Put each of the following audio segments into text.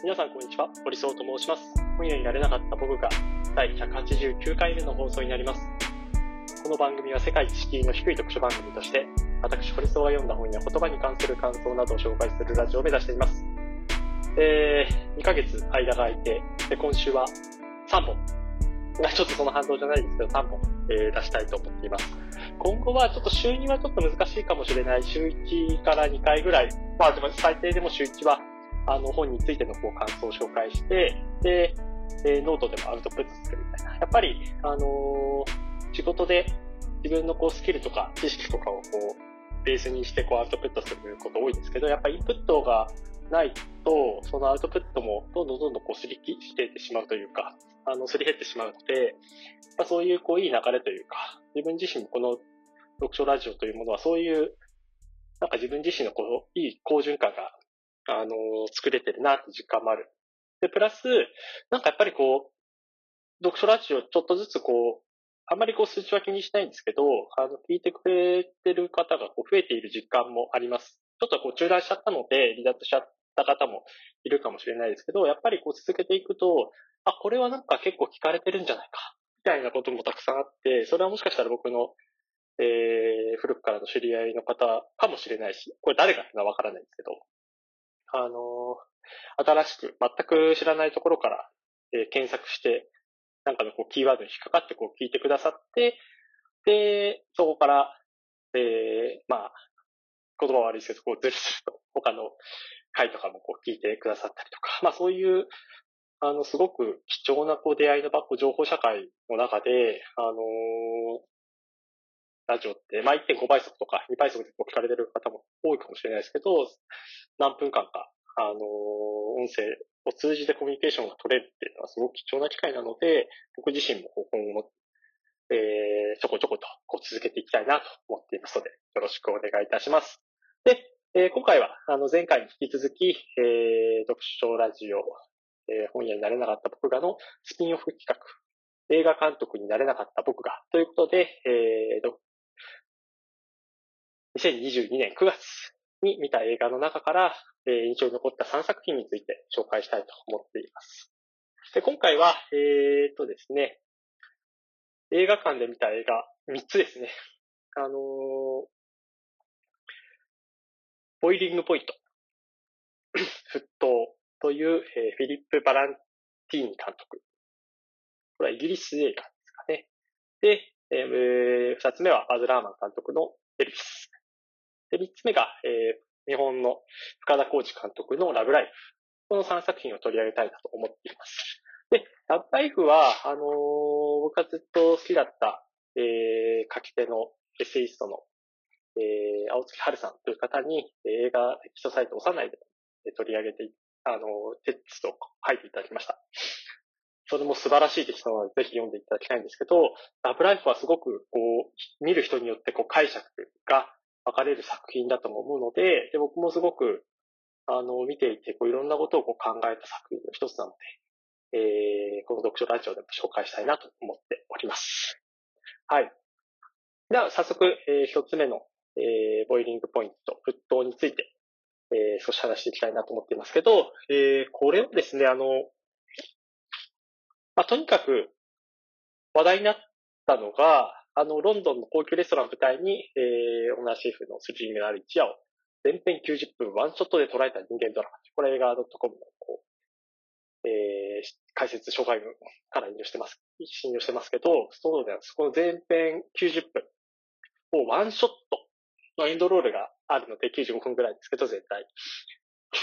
皆さんこんにちは、堀総と申します。本屋になれなかった僕が第189回目の放送になります。この番組は世界一敷居の低い読書番組として、私、堀総が読んだ本や言葉に関する感想などを紹介するラジオを目指しています。えー、2ヶ月間が空いて、で今週は3本。ちょっとその反動じゃないですけど、3本、えー出したいと思っています。今後はちょっと週2はちょっと難しいかもしれない。週1から2回ぐらい。まあでも最低でも週1は、あの本についてのこう感想を紹介して、で、えノートでもアウトプットするみたいな。やっぱり、あの仕事で自分のこうスキルとか知識とかをこう、ベースにしてこうアウトプットすること多いんですけど、やっぱりインプットがないと、そのアウトプットもどんどんどんどんこうすり切していってしまうというか、あの、すり減ってしまうので、まあ、そういうこういい流れというか、自分自身もこの読書ラジオというものはそういう、なんか自分自身のこのいい好循環が、あの作れてるなって実感もある。で、プラス、なんかやっぱりこう、読書ラジオちょっとずつこう、あんまりこう数値は気にしないんですけど、あの、聞いてくれてる方がこう増えている実感もあります。ちょっとこう中断しちゃったので、離脱しちゃった方もいるかもしれないですけど、やっぱりこう続けていくと、あ、これはなんか結構聞かれてるんじゃないか、みたいなこともたくさんあって、それはもしかしたら僕の、えー、古くからの知り合いの方かもしれないし、これ誰かっていうのはわからないんですけど、あの新しく全く知らないところから、えー検索して、なんかのこうキーワードに引っかかってこう聞いてくださって、で、そこから、えー、まあ、言葉悪いですけど、こうずるずると他の回とかもこう聞いてくださったりとか、まあそういう、あの、すごく貴重なこう出会いの場、情報社会の中で、あのーラジオって、まあ1.5倍速とか2倍速で聞かれてる方も多いかもしれないですけど、何分間か、あのー音声を通じてコミュニケーションが取れるっていうのはすごく貴重な機会なので、僕自身も今後も、えー、ちょこちょことこう続けていきたいなと思っていますので、よろしくお願いいたします。で、えー今回は、あの、前回に引き続き、えー、読書ラジオ、えー本屋になれなかった僕がのスピンオフ企画、映画監督になれなかった僕が、ということで、えー、2022年9月に見た映画の中から、えー印象に残った3作品について紹介したいと思っています。で、今回は、えーとですね、映画館で見た映画3つですね。あのーボイリングポイント、沸騰という、えーフィリップ・バランティーニ監督。これはイギリス映画ですかね。で、えー二つ目はバズ・ラーマン監督のエルビス。で、三つ目が、えー日本の深田浩二監督のラブライフ。この3作品を取り上げたいなと思っています。で、ラブライフは、あのー僕がずっと好きだった、えー書き手のエッセイストの、えー青月春さんという方に、映画テキストサイト幼いで取り上げて、あのーテキストを書いていただきました。それも素晴らしいテキストなので、ぜひ読んでいただきたいんですけど、ラブライフはすごく、こう、見る人によってこう解釈が分かれる作品だと思うので、で僕もすごく、あの、見ていて、こういろんなことをこう考えた作品の一つなので、えー、この読書ラジオでも紹介したいなと思っております。はい。では、早速、えー一つ目の、えーボイリングポイント、沸騰について、えー少し話していきたいなと思っていますけど、えーこれをですね、あの、まあ、とにかく話題になったのが、あの、ロンドンの高級レストランを舞台に、えー、オーナーシェフのスリリングのある一夜を全編90分ワンショットで捉えた人間ドラマ。これ映画 .com のこう、えー、解説紹介文から引用してます、引用してますけど、そうでそこの全編90分をワンショットのエンドロールがあるので95分ぐらいですけど、全体。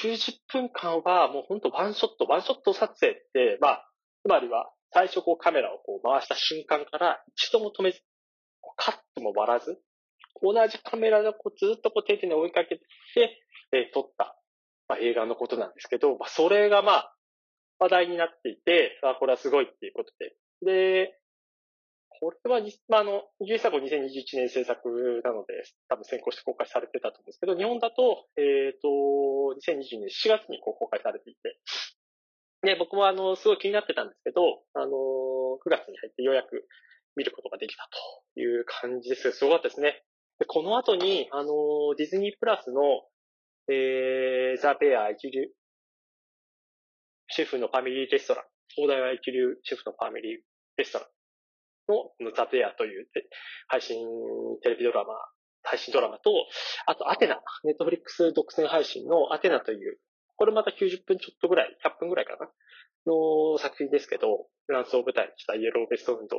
90分間はもうほんとワンショット、ワンショット撮影って、まあ、つまりは最初こうカメラをこう回した瞬間から一度も止めず、カットも割らず、同じカメラでこうずっとこう手々に追いかけて、えー撮った、まあ、映画のことなんですけど、まあ、それがまあ、話題になっていて、あ、これはすごいっていうことで。で、これは、まあ、あの、イギリス作2021年制作なので、多分先行して公開されてたと思うんですけど、日本だと、えっ、と、2022年4月にこう公開されていて、で、僕もあの、すごい気になってたんですけど、あの、9月に入ってようやく見ることができたという感じです。すごかったですね。で、この後に、あの、ディズニープラスの、えー、ザ・ベア一流、シェフのファミリーレストラン、東大は一流シェフのファミリーレストランのザ・ペアという配信テレビドラマ、配信ドラマと、あとアテナ、ネットフリックス独占配信のアテナという、これまた90分ちょっとぐらい、100分ぐらいかな、の作品ですけど、フランスを舞台にしたイエローベスト運動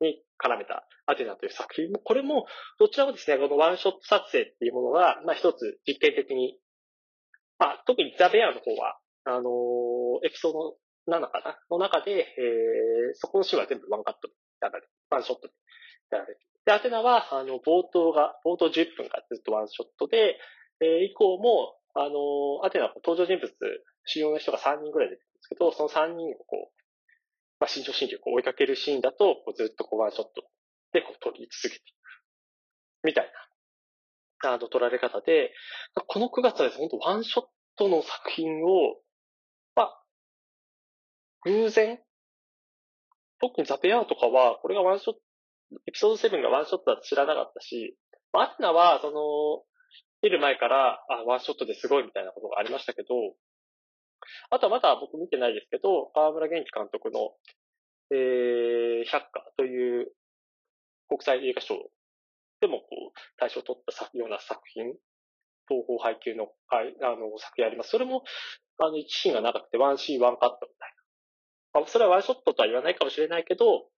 に絡めたアテナという作品も、これも、どちらもですね、このワンショット撮影っていうものが、まあ一つ実験的に、まあ特にザ・ベアの方は、あのー、エピソード7かな？の中で、えー、そこのシーンは全部ワンカットでやられて、ワンショットでやられて。で、アテナは、あの、冒頭が、冒頭10分がずっとワンショットで、えー、以降も、あのー、アテナは登場人物、主要な人が3人ぐらい出てるんですけど、その3人をこう、まあ、身長心力を追いかけるシーンだと、こうずっとこうワンショットでこう撮り続けていく。みたいな、あの、撮られ方で、この9月はですね、本当ワンショットの作品を、まあ、偶然、特にザペアーとかは、これがワンショット、エピソード7がワンショットだと知らなかったし、アテナは、その、見る前から、あ、ワンショットですごいみたいなことがありましたけど、あとはまだ僕見てないですけど、河村元気監督の、えー、百花という国際映画賞でもこう、大賞を取ったような作品、東方配給の、あの、作品あります。それも、あの、一シーンが長くて、ワンシーン、ワンカットみたいな。まあ、それはワンショットとは言わないかもしれないけど、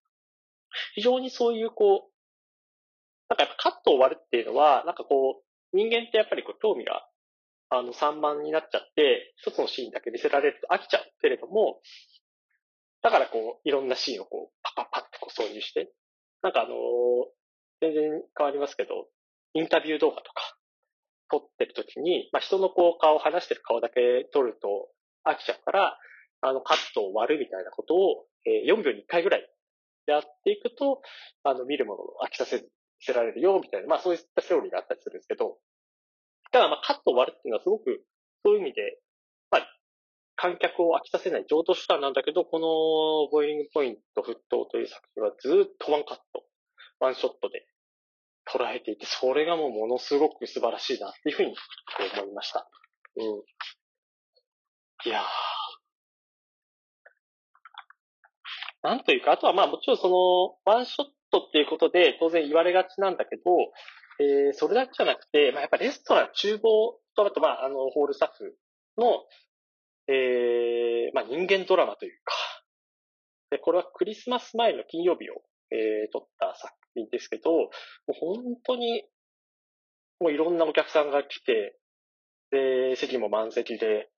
非常にそういうこう、なんかやっぱカットを割るっていうのは、なんかこう、人間ってやっぱりこう興味があの、散漫になっちゃって、一つのシーンだけ見せられると飽きちゃうけれども、だからこう、いろんなシーンをこう、パッパッパってこう挿入して、なんかあのー、全然変わりますけど、インタビュー動画とか、撮ってる時に、まあ、人のこう、顔、話してる顔だけ撮ると飽きちゃうから、あの、カットを割るみたいなことを、えー、4秒に1回ぐらいやっていくと、あの、見るものを飽きさせせられるよ、みたいな、まあそういったセオリーがあったりするんですけど、ただまあカットを割るっていうのはすごく、そういう意味で、まあ、観客を飽きさせない上等手段なんだけど、このボイリングポイント沸騰という作品はずっとワンカット、ワンショットで捉えていて、それがもうものすごく素晴らしいなっていうふうに思いました。うん。いやー。なんというか、あとはまあもちろんその、ワンショットっていうことで当然言われがちなんだけど、えー、それだけじゃなくて、まあ、やっぱレストラン、厨房と、あと、まあ、あの、ホールスタッフの、えー、まあ、人間ドラマというか、で、これはクリスマス前の金曜日を、えー、撮った作品ですけど、もう本当に、もういろんなお客さんが来て、で、席も満席で、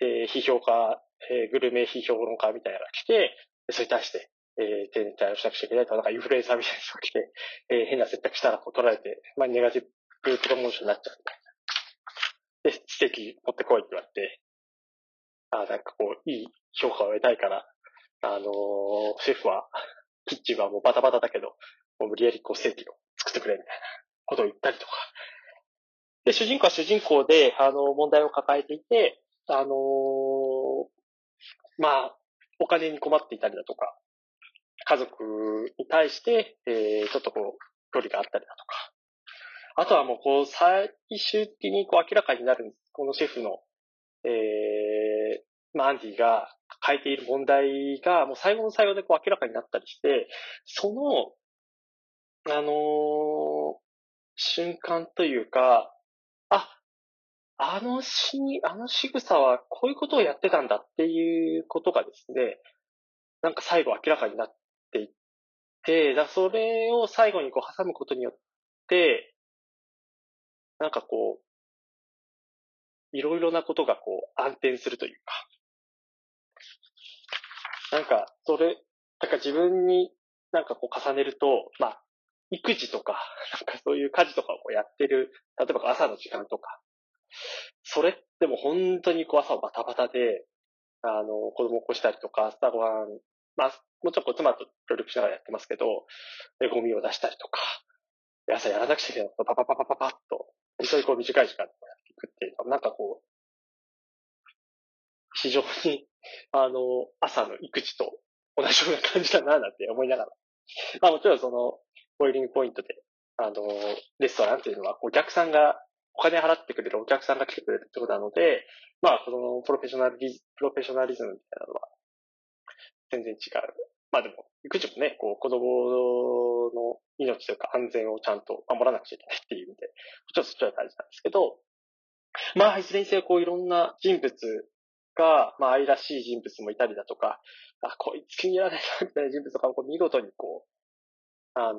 え、批評家、えー、グルメ批評論家みたいなのが来て、それに対して、えー、丁寧に対応しなくちゃいけないと、なんかインフルエンサーみたいな人が来て、えー、変な接客したらこう取られて、まあ、ネガティブプロモーションになっちゃうみたいな。で、指摘持ってこいって言われて、あなんかこう、いい評価を得たいから、あのー、シェフは、キッチンはもうバタバタだけど、もう無理やりこうステーキを作ってくれみたいなことを言ったりとか。で、主人公は主人公で、あの、問題を抱えていて、あのー、まあ、お金に困っていたりだとか、家族に対して、えー、ちょっとこう、距離があったりだとか。あとはもうこう、最終的にこう明らかになるんです。このシェフの、えー、まあ、アンディが変えている問題が、もう最後の最後でこう明らかになったりして、その、あのー、瞬間というか、あ、あのし、あの仕草はこういうことをやってたんだっていうことがですね、なんか最後明らかになっっていって、だそれを最後にこう挟むことによって、なんかこう、いろいろなことがこう暗転するというか、なんか、それ、なんか自分になんかこう重ねると、まあ、育児とか、なんかそういう家事とかをやってる、例えば朝の時間とか、それっても本当にこう朝バタバタで、あの、子供起こしたりとか、朝ごはん、まあ、もちろんこう妻と協力しながらやってますけど、ゴミを出したりとか、朝やらなくちゃいけないことパパパパパパッと、本当にこう短い時間でやっていくっていうのは、なんかこう、非常に、あの、朝の育児と同じような感じだな、なんて思いながら。まあもちろんその、ボイリングポイントで、あの、レストランっていうのは、お客さんがお金払ってくれるお客さんが来てくれるってことなので、まあ、このプロフェッショナリズプロフェッショナリズムみたいなのは、全然違う。まあでも、育児もね、こう、子供の命というか安全をちゃんと守らなくちゃいけないっていう意味で、もちろんそっちは大事なんですけど、まあ、いずれにせよ、こう、いろんな人物が、まあ、愛らしい人物もいたりだとか、あ、こいつ気に入らないな、みたいな人物とかをこう見事にこう、あのー、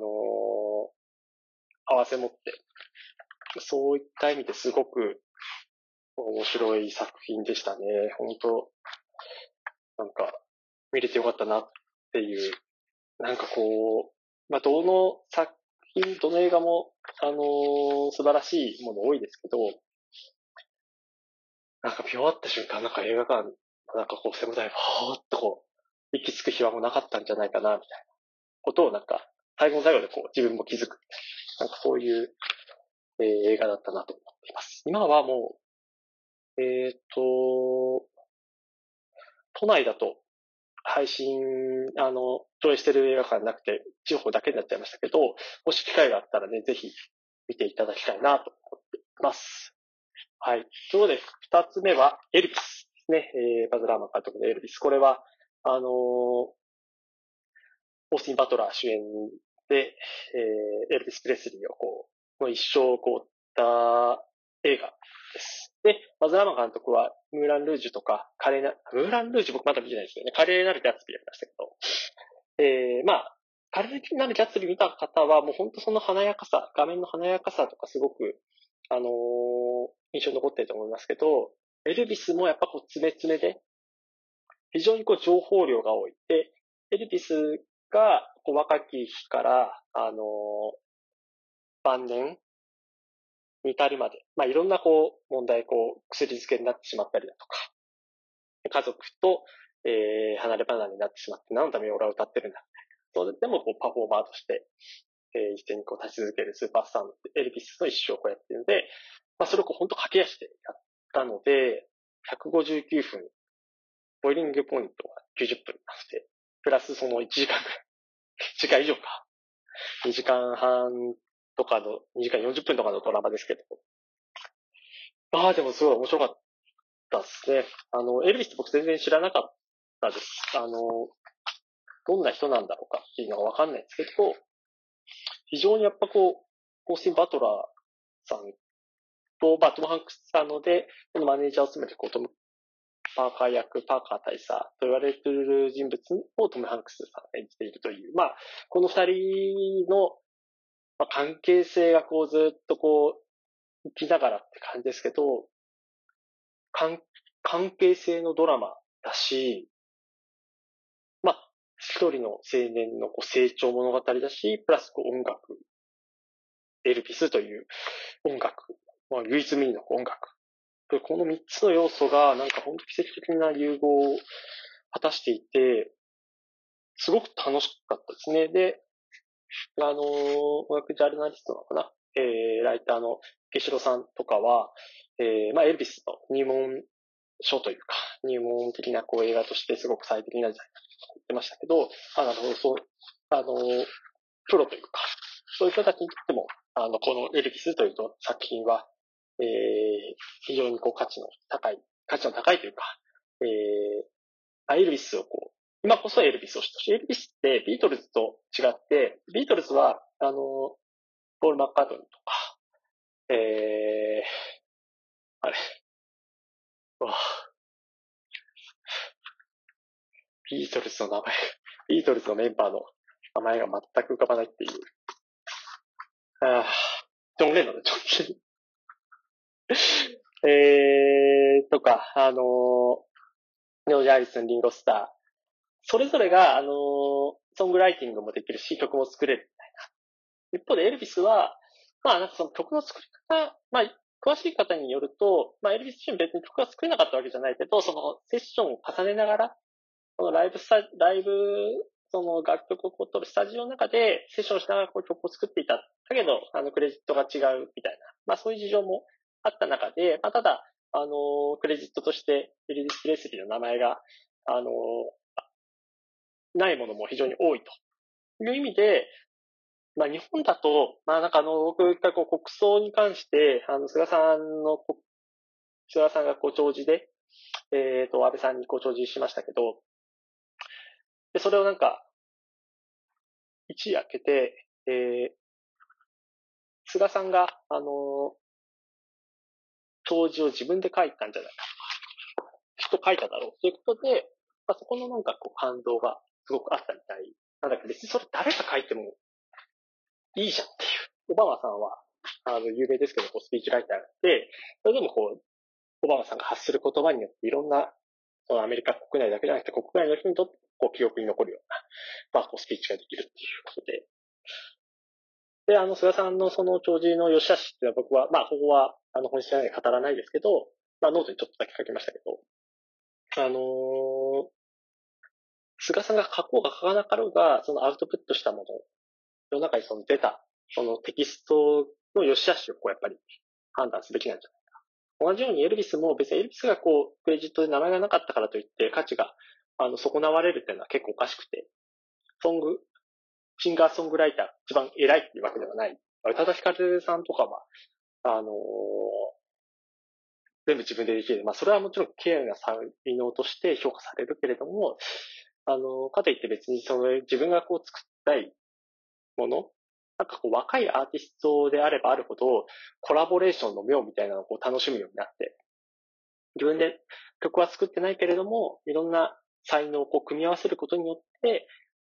合わせ持って、そういった意味ですごく面白い作品でしたね。本当なんか、見れてよかったなっていう、なんかこう、まあ、どの作品、どの映画も、あのー、素晴らしいもの多いですけど、なんか見終わった瞬間、なんか映画館、なんかこう、背もたれ、ほーっとこう、息つく暇もなかったんじゃないかな、みたいなことをなんか、最後の最後でこう、自分も気づく。なんかそういう、えー、映画だったなと思っています。今はもう、えっ、ー、と、都内だと配信、あの、上映してる映画館なくて、地方だけになっちゃいましたけど、もし機会があったらね、ぜひ見ていただきたいなと思っています。はい。ということで、二つ目は、エルビスですね。えー、バズ・ラーマン監督のエルビス。これは、あのー、オースティン・バトラー主演で、えー、エルビス・プレスリーをこう、の一生をこう、った映画です。で、バズ・ラーマン監督は、ムーラン・ルージュとか、カレーナ、ムーラン・ルージュ僕まだ見てないですけどね、カレーなるギャッツビーやりましたけど、えー、まあ、カレーなるギャッツビー見た方は、もう本当その華やかさ、画面の華やかさとかすごく、あのー、印象に残ってると思いますけど、エルビスもやっぱこう、詰め詰めで、非常にこう、情報量が多い。で、エルビスが、こう、若き日から、あのー、晩年に至るまで、まあ、いろんなこう、問題、こう、薬漬けになってしまったりだとか、家族と、えー、離れ離れになってしまって、何のために俺は歌ってるんだ、それでも、こう、パフォーマーとして、えー、一斉にこう、立ち続けるスーパースターのエルビスの一生をこうやってるので、まあ、それをこう、本当駆け足でやったので、159分、ボイリングポイントは90分なので、プラスその1時間ぐらい、1時間以上か。2時間半とかの、2時間40分とかのドラマですけど。ああ、でもすごい面白かったですね。あの、エルビスって僕全然知らなかったです。あの、どんな人なんだろうかっていうのがわかんないんですけど、非常にやっぱこう、オースティン・バトラーさんと、バトム・ハンクスさんので、このマネージャーを務めてこう、トム・パーカー役、パーカー大佐と言われている人物をトム・ハンクスさんが演じているという、まあ、この二人のまあ、関係性がこうずっとこう、生きながらって感じですけど、関、関係性のドラマだし、まあ、一人の青年のこう成長物語だし、プラスこう音楽、エルピスという音楽、まあ、唯一無二の音楽。この三つの要素がなんか本当奇跡的な融合を果たしていて、すごく楽しかったですね。で、あの、音楽ジャーナリストなのかな？えー、ライターのケシロさんとかは、えー、まあ、エルビスの入門書というか、入門的なこう映画としてすごく最適なんじゃないかと言ってましたけど、あなるほど、そう、あの、プロというか、そういう人たちにとっても、あの、このエルビスという作品は、えー、非常にこう価値の高い、価値の高いというか、えー、エルビスをこう、今こそエルビスを知ったし、エルビスってビートルズと違って、ビートルズは、あの、ポール・マッカートニーとか、えー、あれ、わビートルズの名前、ビートルズのメンバーの名前が全く浮かばないっていう。あジョン・レノンのジョン・レノン。えー、とか、あのー、ネオ・ジャーリスン、リンゴ・スター、それぞれが、あのー、ソングライティングもできるし、曲も作れるみたいな。一方でエルビスは、まあなんかその曲の作り方、まあ詳しい方によると、まあエルビス自身別に曲が作れなかったわけじゃないけど、そのセッションを重ねながら、そのライブスタ、ライブ、その楽曲をこう撮るスタジオの中でセッションしながらこう曲を作っていた。だけど、あのクレジットが違うみたいな。まあそういう事情もあった中で、まあただ、あのクレジットとしてエルビス・プレスリーの名前が、あのないものも非常に多いという意味で、まあ日本だと、まあなんかあの、僕がこう国葬に関して、あの、菅さんの、菅さんがこう弔辞で、えっ、ー、と、安倍さんにこう弔辞しましたけど、で、それをなんか、一夜明けて、えー、菅さんが、あの、弔辞を自分で書いたんじゃないかとか、きっと書いただろうということで、まあ、そこのなんかこう感動がすごくあったみたい。なんだけど別にそれ誰が書いてもいいじゃんっていう。オバマさんは、あの、有名ですけど、こうスピーチライターがあって、それでもこう、オバマさんが発する言葉によっていろんな、そのアメリカ国内だけじゃなくて国外の人にとってこう記憶に残るような、まあ、こうスピーチができるっていうことで。で、あの、菅さんのその弔辞の良し悪しっていうのは僕は、まあ、ここは、あの、本質で語らないですけど、まあ、ノートにちょっとだけ書きましたけど、あのー、菅さんが書こうが書かなかろうが、そのアウトプットしたもの、世の中にその出た、そのテキストの良し悪しをこうやっぱり判断すべきなんじゃないか。同じようにエルビスも別にエルビスがこう、クレジットで名前がなかったからといって価値があの、損なわれるっていうのは結構おかしくて、ソング、シンガーソングライター一番偉いっていうわけではない。宇多田ヒカルさんとかは、あのー、全部自分でできる。まあ、それはもちろん綺麗な才能として評価されるけれども、あの、かといって別にその自分がこう作ったいもの、なんかこう若いアーティストであればあるほど、コラボレーションの妙みたいなのをこう楽しむようになって、自分で曲は作ってないけれども、いろんな才能をこう組み合わせることによって、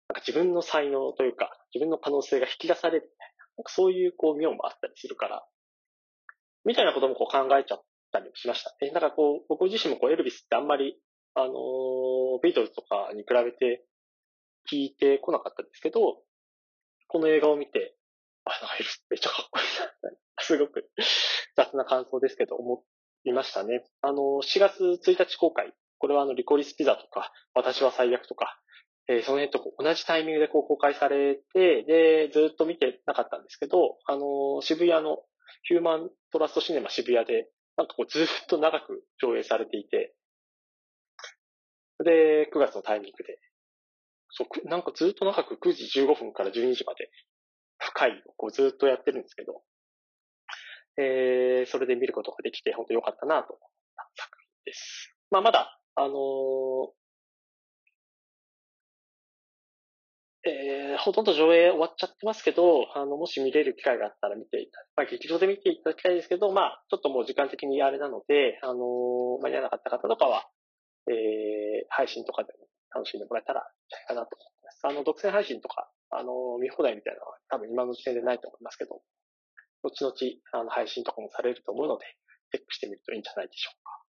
なんか自分の才能というか、自分の可能性が引き出されるみたいな、なんかそういうこう妙もあったりするから、みたいなこともこう考えちゃったりもしましたね。だかこう、僕自身もこうエルビスってあんまり、あのー、ビートルズとかに比べて聞いてこなかったんですけど、この映画を見て、あ、なんかエルスめっちゃかっこいいな、すごく 雑な感想ですけど、思いましたね。あのー、4月1日公開これはあの、リコリスピザとか、私は最悪とか、えー、その辺と同じタイミングでこう公開されて、で、ずっと見てなかったんですけど、あの、渋谷のヒューマントラストシネマ渋谷で、なんかこうずっと長く上映されていて、で、9月のタイミングで、そう、なんかずっと長く9時15分から12時まで、深いをこうずっとやってるんですけど、えー、それで見ることができて、本当良かったなと思った作品です。まあ、まだ、あのー、えー、ほとんど上映終わっちゃってますけど、あの、もし見れる機会があったら見ていた、まあ、劇場で見ていただきたいですけど、まあ、ちょっともう時間的にあれなので、あのー、間に合わなかった方とかは、えー、配信とかでも楽しんでもらえたらいいかなと思います。あの、独占配信とか、あの、見放題みたいなのは多分今の時点でないと思いますけど、後々、あの、配信とかもされると思うので、チェックしてみるといいんじゃないでしょうか。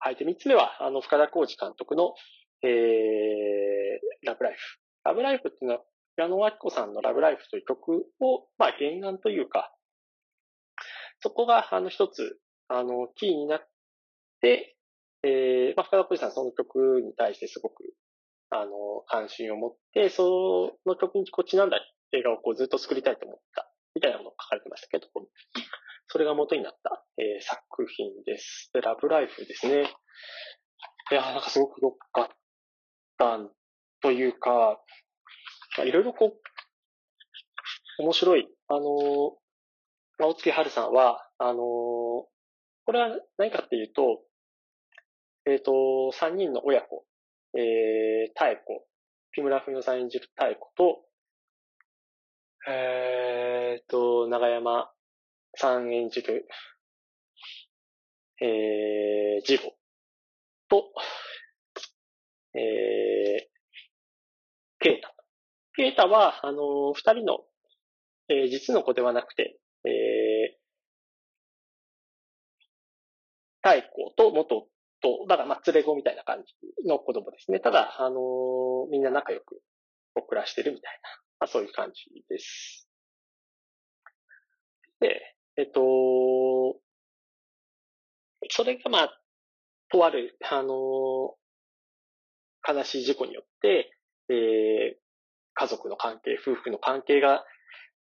はい。で、三つ目は、あの、深田浩二監督の、えー、ラブライフ。ラブライフっていうのは、矢野明子さんのラブライフという曲を、まあ、原案というか、そこが、あの、一つ、あの、キーになって、え、まあ、深田浩二さんその曲に対してすごく、あの、関心を持って、その曲にこうちなんだ映画をこうずっと作りたいと思った、みたいなものが書かれてましたけど、それが元になった、えー、作品です。で、ラブライフですね。いやなんかすごく良かったというか、いろいろこう、面白い。あのー、大月春さんは、あの、これは何かっていうと、えっ、ー、と、三人の親子、えー、妙子、木村文乃さん演じる妙子と、えっ、と、長山さん演じる、えー、ジゴと、えー、ケイタ。ケイタは、あのー、二人の、えー、実の子ではなくて、えー、太子と元夫、だからま連れ子みたいな感じの子供ですね。ただ、あのー、みんな仲良く暮らしてるみたいな、まあそういう感じです。で、えっと、それがまあ、とある、あの、悲しい事故によって、えー、家族の関係、夫婦の関係が、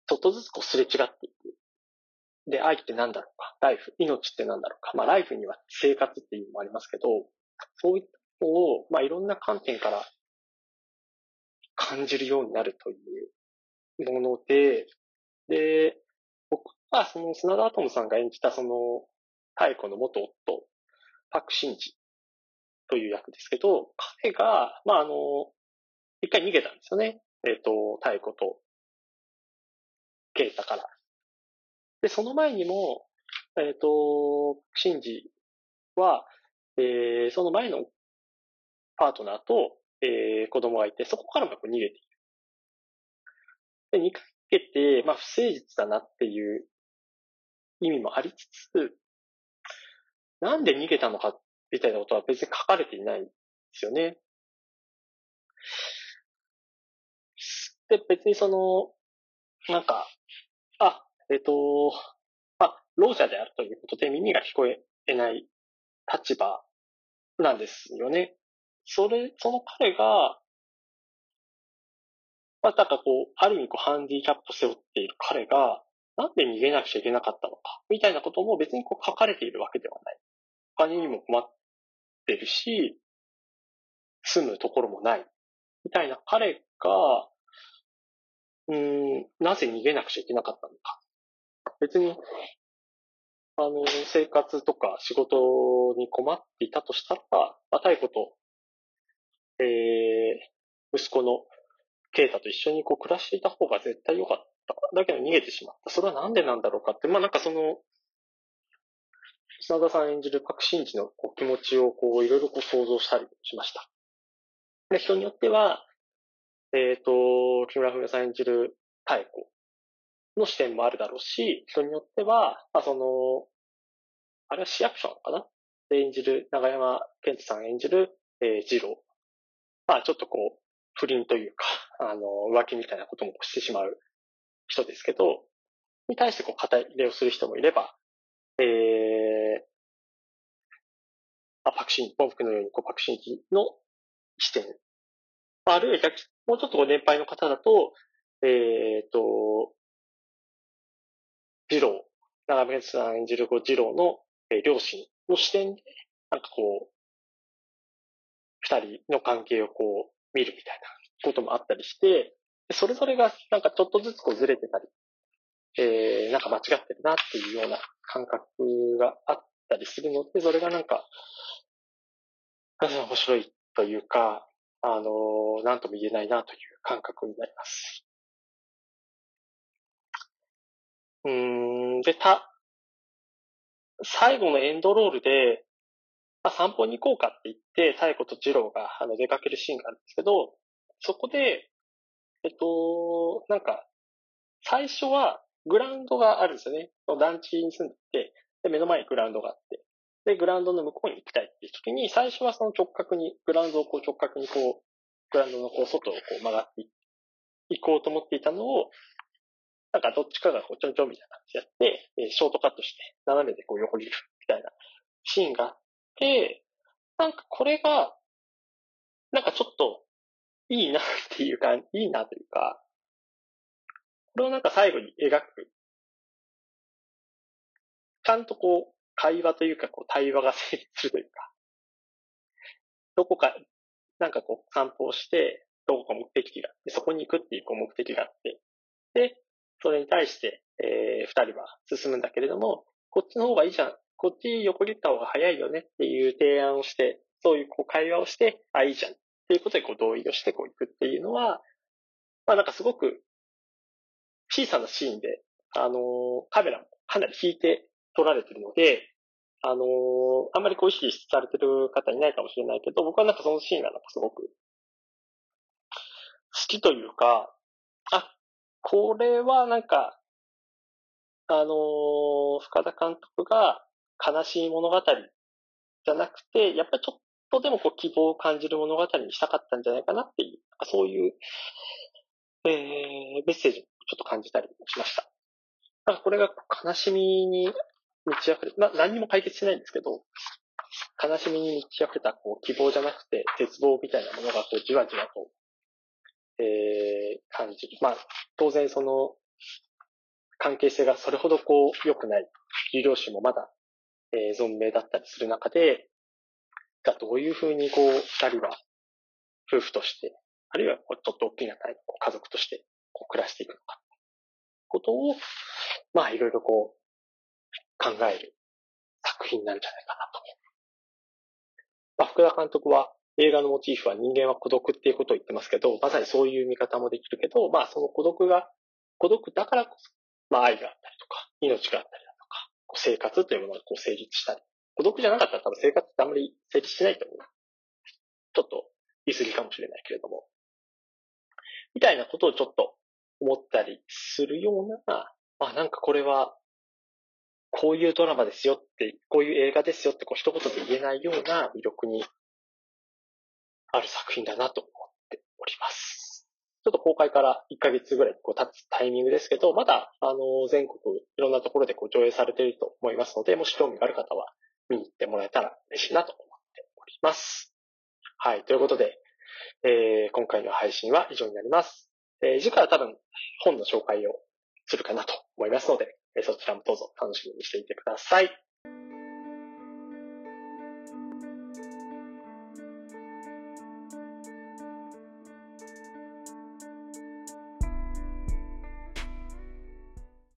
ちょっとずつこうすれ違っていく。で、愛って何だろうか、ライフ、命って何だろうか。まあ、ライフには生活っていうのもありますけど、そういったのを、まあ、いろんな観点から感じるようになるというもので、で、僕はその砂田アトムさんが演じたその、太古の元夫、パクシンジという役ですけど、彼が、まあ、あの、一回逃げたんですよね。えっ、ー、と、太古と、ケイタから。で、その前にも、えっ、ー、と、シンジは、えー、その前のパートナーと、えー、子供がいて、そこからも逃げている。で、逃げて、まあ、不誠実だなっていう意味もありつつ、なんで逃げたのかみたいなことは別に書かれていないんですよね。で、別にその、なんか、あ、えっ、と、まあ、老者であるということで耳が聞こえない立場なんですよね。それ、その彼が、まあ、なんかこう、ある意味こう、ハンディキャップを背負っている彼が、なんで逃げなくちゃいけなかったのか、みたいなことも別にこう書かれているわけではない。お金にも困ってるし、住むところもない。みたいな彼が、うん、なぜ逃げなくちゃいけなかったのか。別に、あの、生活とか仕事に困っていたとしたら、まあ、太鼓と、えー、息子のケイタと一緒にこう暮らしていた方が絶対良かった。だけど逃げてしまった。それはなんでなんだろうかって、まあなんかその、砂田さん演じるパクシンジのこう気持ちをこういろいろこう想像したりしました。で人によっては、えっ、ー、と、木村文さん演じる太鼓の視点もあるだろうし、人によっては、あ、その、あれは市役所なのかな？で演じる、長山健人さん演じる、えー、二郎。まあ、ちょっとこう、不倫というか、あの、浮気みたいなこともしてしまう人ですけど、に対してこう、肩入れをする人もいれば、えー、あ、パクシン、ポンクのようにこう、パクシンの視点。あるいは逆、もうちょっと年配の方だと、えっ、ー、と、二郎、長目さん演じるこう二郎の、えー、両親の視点で、なんかこう、二人の関係をこう、見るみたいなこともあったりして、それぞれがなんかちょっとずつこうずれてたり、えー、なんか間違ってるなっていうような感覚があったりするので、それがなんか、面白いというか、あのー、なんとも言えないなという感覚になります。うん、で、た、最後のエンドロールで、まあ、散歩に行こうかって言って、太鼓と二郎があの出かけるシーンがあるんですけど、そこで、えっと、なんか、最初はグラウンドがあるんですよね。団地に住んでて、で、目の前にグラウンドがあって、で、グラウンドの向こうに行きたいっていう時に、最初はその直角に、グラウンドをこう直角にこう、グラウンドのこう外をこう曲がっていこうと思っていたのを、なんかどっちかがこうちょんちょんみたいな感じでやって、えショートカットして斜めでこう横切るみたいなシーンがあって、なんかこれが、なんかちょっといいなっていうか、いいなというか、これをなんか最後に描く。ちゃんとこう、会話というか、こう、対話が成立するというか、どこか、なんかこう、散歩をして、どこか目的があって、そこに行くっていうこう目的があって、で、それに対して、えー、二人は進むんだけれども、こっちの方がいいじゃん。こっち横切った方が早いよねっていう提案をして、そういうこう会話をして、あ、いいじゃんっていうことでこう同意をしてこう行くっていうのは、まあなんかすごく小さなシーンで、あのー、カメラもかなり引いて撮られてるので、あのー、あんまりこう意識されてる方いないかもしれないけど、僕はなんかそのシーンがなんかすごく好きというか、あ、これはなんか、あのー、深田監督が悲しい物語じゃなくて、やっぱりちょっとでもこう希望を感じる物語にしたかったんじゃないかなっていう、そういう、えー、メッセージをちょっと感じたりしました。なんかこれが悲しみに満ち溢れ、ま何にも解決しないんですけど、悲しみに満ち溢れたこう希望じゃなくて、絶望みたいなものがこうじわじわとえー、感じ。まあ、当然その、関係性がそれほどこう、良くない、有料種もまだ、えー、存命だったりする中で、がどういうふうにこう、二人は、夫婦として、あるいはちょっと大きな家族としてこう暮らしていくのか、ことを、まあいろいろこう、考える作品になるんじゃないかなと。まあ、福田監督は映画のモチーフは人間は孤独っていうことを言ってますけど、まさにそういう見方もできるけど、まあその孤独が、孤独だからこそ、まあ愛があったりとか、命があったりだとか、こう生活というものがこう成立したり。孤独じゃなかったら多分生活ってあんまり成立しないと思う。ちょっと言い過ぎかもしれないけれども。みたいなことをちょっと思ったりするような、まあ、なんかこれはこういうドラマですよって、こういう映画ですよってこう一言で言えないような魅力にある作品だなと思っております。ちょっと公開から1ヶ月ぐらいこう経つタイミングですけど、まだあの全国いろんなところでこう上映されていると思いますので、もし興味がある方は見に行ってもらえたら嬉しいなと思っております。はい。ということで、えー、今回の配信は以上になります。えー、次回は多分本の紹介をするかなと思いますので、そちらもどうぞ楽しみにしていてください。